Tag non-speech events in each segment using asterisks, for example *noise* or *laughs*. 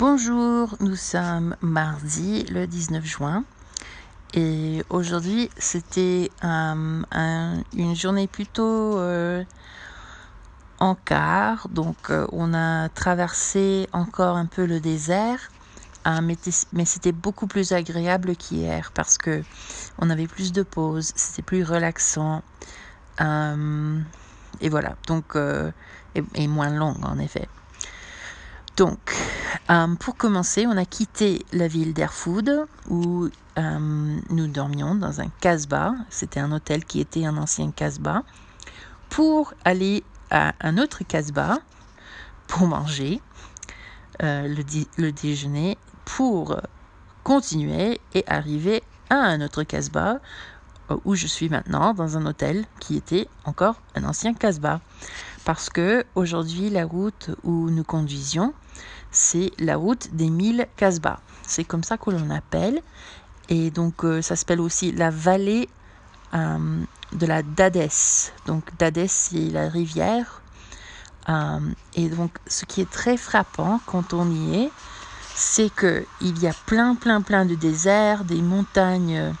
Bonjour, nous sommes mardi le 19 juin et aujourd'hui c'était euh, une journée plutôt euh, en quart, donc euh, on a traversé encore un peu le désert, mais, c'était beaucoup plus agréable qu'hier parce que on avait plus de pauses, c'était plus relaxant et voilà donc et moins long en effet. Donc, euh, pour commencer, on a quitté la ville d'Erfoud où euh, nous dormions dans un casbah. C'était un hôtel qui était un ancien casbah. Pour aller à un autre casbah pour manger euh, le, déjeuner, pour continuer et arriver à un autre casbah où je suis maintenant dans un hôtel qui était encore un ancien casbah parce que aujourd'hui la route où nous conduisions, c'est la route des mille Casbah. C'est comme ça que l'on appelle. Et donc euh, ça s'appelle aussi la vallée euh, de la Dadès. Donc Dadès, c'est la rivière. Euh, et donc ce qui est très frappant quand on y est, c'est qu'il y a plein, plein, plein de déserts, des montagnes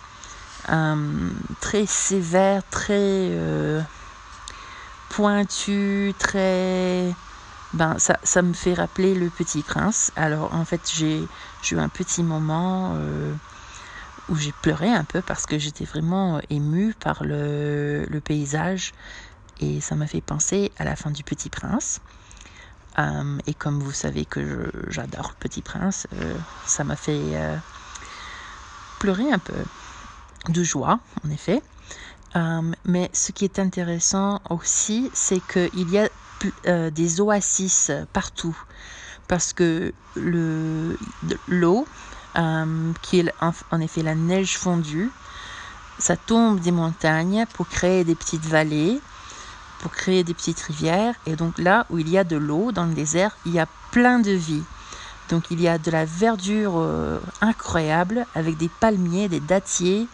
très sévères, très pointu, très... Ben, ça, ça, me fait rappeler le petit prince. Alors en fait j'ai eu un petit moment euh, où j'ai pleuré un peu parce que j'étais vraiment émue par le, le, paysage et ça m'a fait penser à la fin du petit prince. Euh, et comme vous savez que j'adore le petit prince, euh, ça m'a fait pleurer un peu de joie en effet. Euh, mais ce qui est intéressant aussi, c'est qu'il y a euh, des oasis partout. Parce que l'eau, euh, qui est en, effet la neige fondue, ça tombe des montagnes pour créer des petites vallées, pour créer des petites rivières. Et donc là où il y a de l'eau dans le désert, il y a plein de vie. Donc il y a de la verdure incroyable avec des palmiers, des dattiers,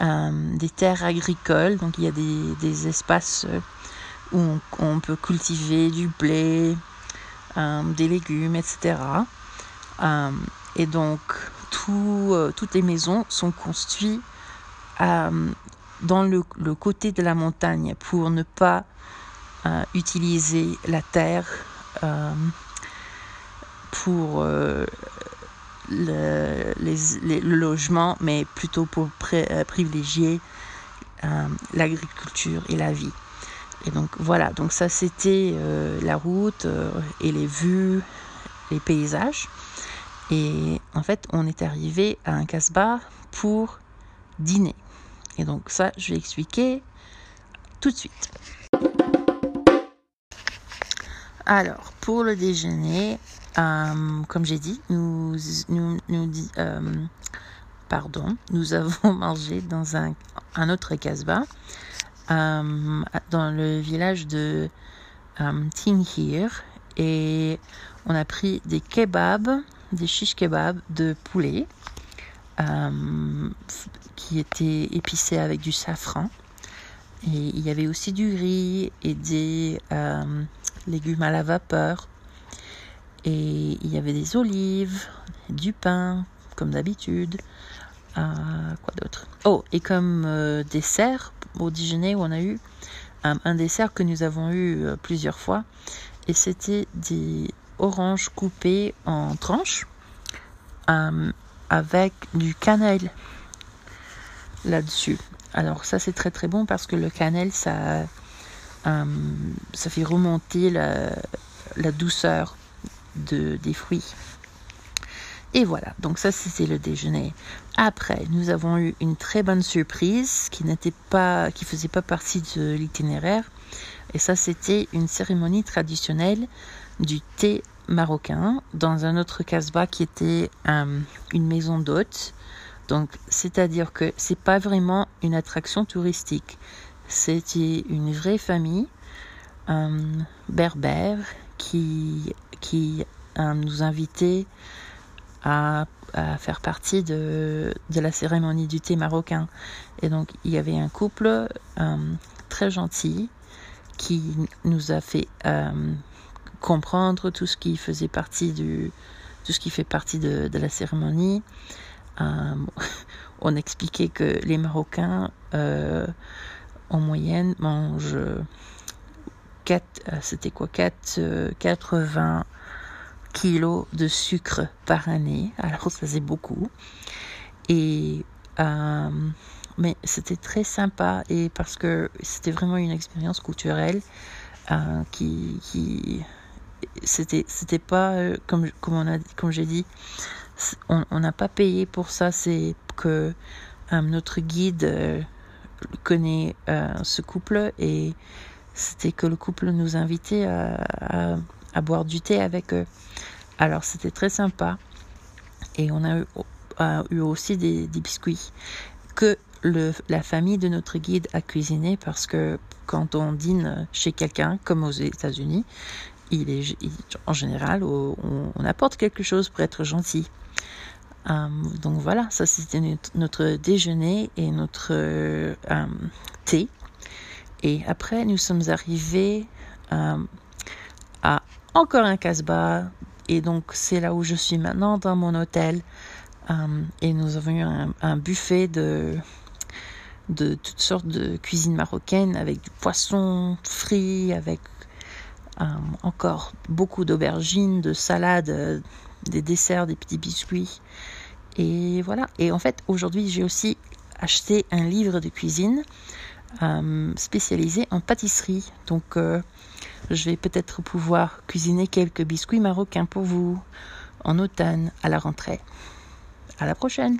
euh, des terres agricoles. Donc il y a des, espaces euh, où on, peut cultiver du blé, euh, des légumes, etc. et donc toutes les maisons sont construites dans le, côté de la montagne pour ne pas utiliser la terre pour le, le logement, mais plutôt pour euh, privilégier euh, l'agriculture et la vie. Et donc voilà, donc ça c'était euh, la route et les vues, les paysages. Et en fait, on est arrivé à un casse-bar pour dîner. Et donc ça, je vais expliquer tout de suite. Alors, pour le déjeuner, euh, comme j'ai dit, nous, nous, nous euh, pardon, nous avons *laughs* mangé dans un, un autre casbah, euh, dans le village de Tinghir, et on a pris des kebabs, des shish kebabs de poulet, qui étaient épicés avec du safran. Et il y avait aussi du riz et des légumes à la vapeur et il y avait des olives, du pain, comme d'habitude. Euh, quoi d'autre? Oh, et comme euh, dessert au déjeuner, on a eu un, dessert que nous avons eu euh, plusieurs fois. Et c'était des oranges coupées en tranches avec du cannelle là-dessus. Alors ça c'est très très bon parce que le cannelle ça, ça fait remonter la, la douceur des fruits. Et voilà, donc ça c'était le déjeuner. Après, nous avons eu une très bonne surprise qui n'était pas, qui faisait pas partie de l'itinéraire. Et ça c'était une cérémonie traditionnelle du thé marocain dans un autre casbah qui était euh, une maison d'hôtes. Donc, c'est-à-dire que c'est pas vraiment une attraction touristique. C'était une vraie famille berbère qui qui euh, nous invitait à, faire partie de, la cérémonie du thé marocain. Et donc il y avait un couple euh, très gentil qui nous a fait euh, comprendre tout ce qui faisait partie du, tout ce qui fait partie de, la cérémonie. *laughs* on expliquait que les Marocains, en moyenne, mangent 4, c'était quoi 4, 80 kilos de sucre par année. Alors ça c'est beaucoup. Et euh, mais c'était très sympa et parce que c'était vraiment une expérience culturelle euh, qui, qui c'était c'était pas euh, comme comme on a comme j'ai dit on n'a pas payé pour ça c'est que notre guide connaît ce couple et c'était que le couple nous invitait à, à, boire du thé avec eux alors c'était très sympa et on a eu, aussi des, biscuits que la famille de notre guide a cuisiné parce que quand on dîne chez quelqu'un, comme aux États-Unis, il est, en général, on, apporte quelque chose pour être gentil. Euh, donc voilà, ça c'était notre, déjeuner et notre euh, thé. Et après, nous sommes arrivés euh, à encore un casse-bas. Et donc, c'est là où je suis maintenant dans mon hôtel. Et nous avons eu un, buffet de, toutes sortes de cuisine marocaine avec du poisson frit, avec encore beaucoup d'aubergines, de salades, des desserts, des petits biscuits. Et voilà. Et en fait, aujourd'hui, j'ai aussi acheté un livre de cuisine spécialisé en pâtisserie. Donc, je vais peut-être pouvoir cuisiner quelques biscuits marocains pour vous en automne à la rentrée. À la prochaine